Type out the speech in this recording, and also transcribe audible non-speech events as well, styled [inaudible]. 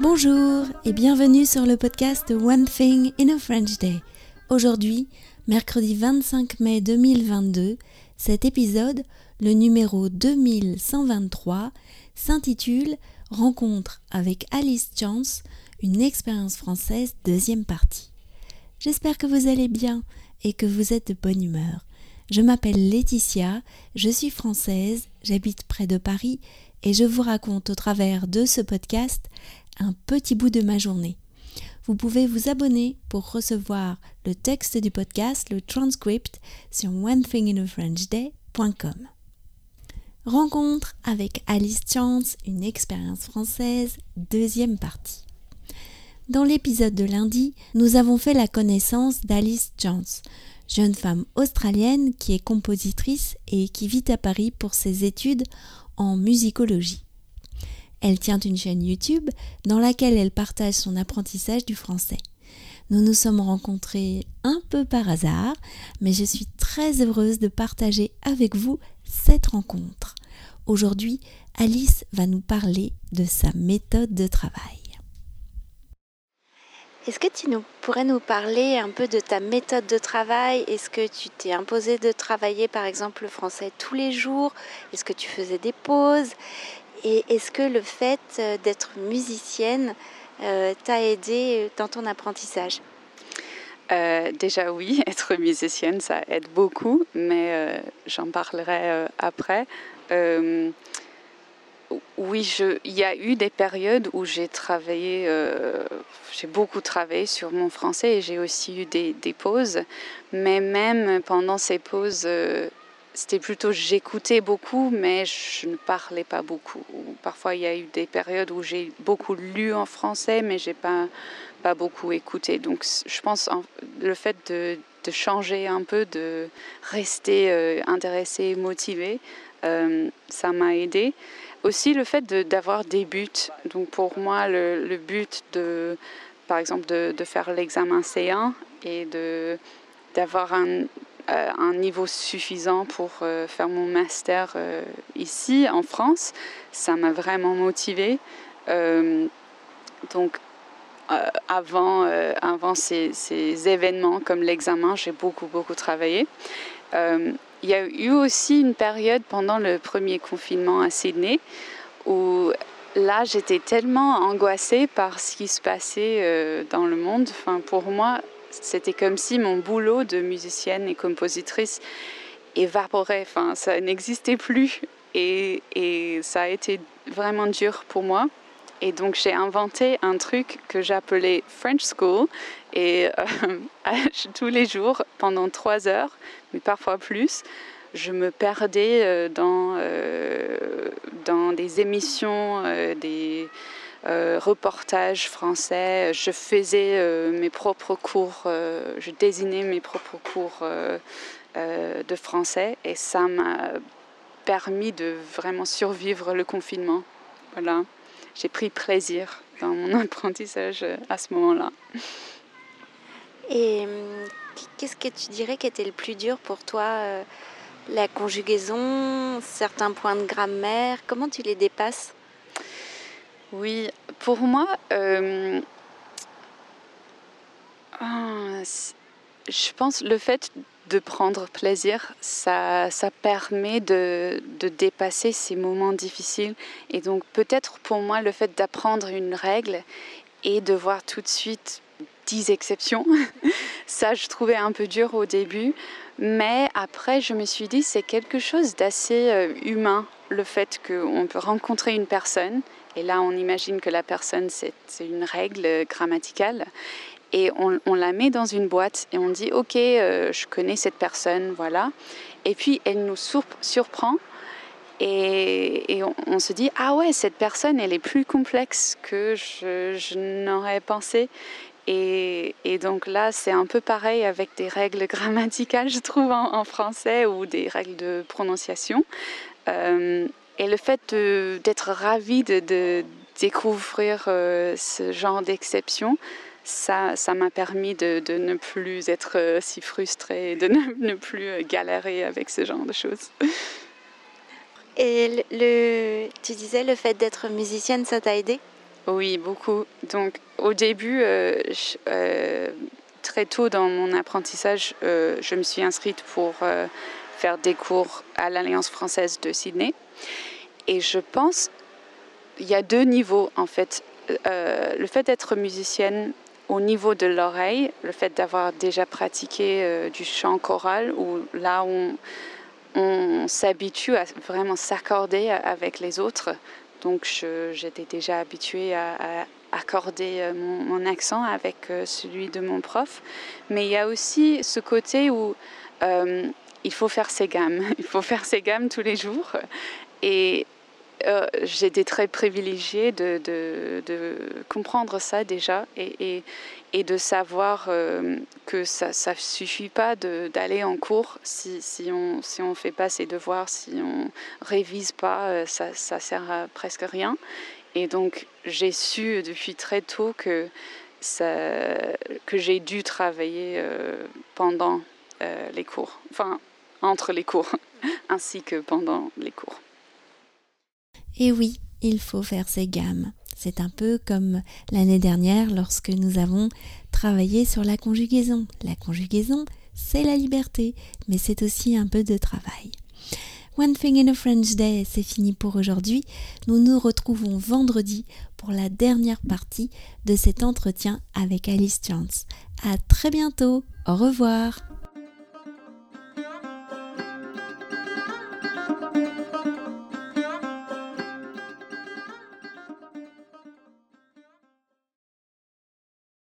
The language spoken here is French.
Bonjour et bienvenue sur le podcast One Thing in a French Day. Aujourd'hui, mercredi 25 mai 2022, cet épisode, le numéro 2123, s'intitule Rencontre avec Alice Chance, une expérience française deuxième partie. J'espère que vous allez bien et que vous êtes de bonne humeur. Je m'appelle Laetitia, je suis française, j'habite près de Paris et je vous raconte au travers de ce podcast un petit bout de ma journée. Vous pouvez vous abonner pour recevoir le texte du podcast, le transcript sur onethinginafrenchday.com. Rencontre avec Alice Chance, une expérience française, deuxième partie. Dans l'épisode de lundi, nous avons fait la connaissance d'Alice Chance, jeune femme australienne qui est compositrice et qui vit à Paris pour ses études en musicologie. Elle tient une chaîne YouTube dans laquelle elle partage son apprentissage du français. Nous nous sommes rencontrés un peu par hasard, mais je suis très heureuse de partager avec vous cette rencontre. Aujourd'hui, Alice va nous parler de sa méthode de travail. Est-ce que tu pourrais nous parler un peu de ta méthode de travail? Est-ce que tu t'es imposé de travailler par exemple le français tous les jours? Est-ce que tu faisais des pauses? Et est-ce que le fait euh, d'être musicienne euh, t'a aidé euh, dans ton apprentissage? Déjà oui, [laughs] être musicienne, ça aide beaucoup, mais j'en parlerai après. oui, il y a eu des périodes où j'ai travaillé, j'ai beaucoup travaillé sur mon français et j'ai aussi eu des, des, pauses, mais même pendant ces pauses, c'était plutôt j'écoutais beaucoup, mais je ne parlais pas beaucoup. Parfois, il y a eu des périodes où j'ai beaucoup lu en français, mais j'ai pas pas beaucoup écouté. Donc, je pense le fait de, de, changer un peu, de rester euh, intéressé, motivé, euh, ça m'a aidé. Aussi, le fait d'avoir des buts. Donc, pour moi, le, le but de, par exemple, de, de faire l'examen C1 et de d'avoir un, euh, un niveau suffisant pour euh, faire mon master euh, ici en France. Ça m'a vraiment motivée. donc avant, avant ces, ces, événements comme l'examen, j'ai beaucoup, beaucoup travaillé. il y a eu aussi une période pendant le premier confinement à Sydney où là, j'étais tellement angoissée par ce qui se passait dans le monde. Enfin, pour moi, c'était comme si mon boulot de musicienne et compositrice évaporait, enfin, ça n'existait plus. Et, ça a été vraiment dur pour moi. Et donc j'ai inventé un truc que j'appelais French School. Et euh, [laughs] tous les jours, pendant trois heures, mais parfois plus, je me perdais euh, euh, dans des émissions, des euh, reportages français. Je faisais euh, mes propres cours, euh, je désignais mes propres cours de français et ça m'a permis de vraiment survivre le confinement. Voilà, j'ai pris plaisir dans mon [laughs] apprentissage à ce moment-là. Et qu'est-ce que tu dirais qui était le plus dur pour toi La conjugaison, certains points de grammaire, comment tu les dépasses? Oui, pour moi, euh, ah, je pense le fait de prendre plaisir, ça, ça permet de, de, dépasser ces moments difficiles. Et donc peut-être pour moi, le fait d'apprendre une règle et de voir tout de suite dix exceptions, [laughs] ça je trouvais un peu dur au début. Mais après, je me suis dit, c'est quelque chose d'assez euh, humain, le fait qu'on peut rencontrer une personne et là, on imagine que la personne, c'est une règle grammaticale. Et on, la met dans une boîte et on dit, OK, euh, je connais cette personne, voilà. Et puis, elle nous surprend et, on, se dit, ah ouais, cette personne, elle est plus complexe que je, n'aurais pensé. Et, donc là, c'est un peu pareil avec des règles [laughs] grammaticales, je trouve, en, français ou des règles de prononciation. Euh, et le fait d'être ravi de, découvrir euh, ce genre d'exception, ça m'a permis de, ne plus être euh, si frustrée, de ne, [laughs] plus euh, galérer avec ce genre de choses. Et le, tu disais le fait d'être musicienne, ça t'a aidé? Oui, beaucoup. Donc au début, euh, euh, très tôt dans mon apprentissage, euh, je me suis inscrite pour faire des cours à l'Alliance française de Sydney. Et je pense, il y a deux niveaux en fait. le fait d'être musicienne au niveau de l'oreille, le fait d'avoir déjà pratiqué du chant choral, où là on, on s'habitue à vraiment s'accorder avec les autres. Donc j'étais déjà habituée à, accorder euh, mon, accent avec euh, celui de mon prof. Mais il y a aussi ce côté où euh, il faut faire ses gammes. [laughs] Il faut faire ses gammes tous les jours. Et euh, j'étais très privilégiée de, comprendre ça déjà et, de savoir euh, que ça ne suffit pas d'aller en cours si, on si on fait pas ses devoirs, si on révise pas, euh, ça, ça sert à presque rien. Et donc j'ai su depuis très tôt que, que j'ai dû travailler pendant les cours, enfin entre les cours, [laughs] ainsi que pendant les cours. Et oui, il faut faire ses gammes. C'est un peu comme l'année dernière lorsque nous avons travaillé sur la conjugaison. La conjugaison, c'est la liberté, mais c'est aussi un peu de travail. One Thing in a French Day, c'est fini pour aujourd'hui. Nous nous retrouvons vendredi pour la dernière partie de cet entretien avec Alice Chance. À très bientôt. Au revoir.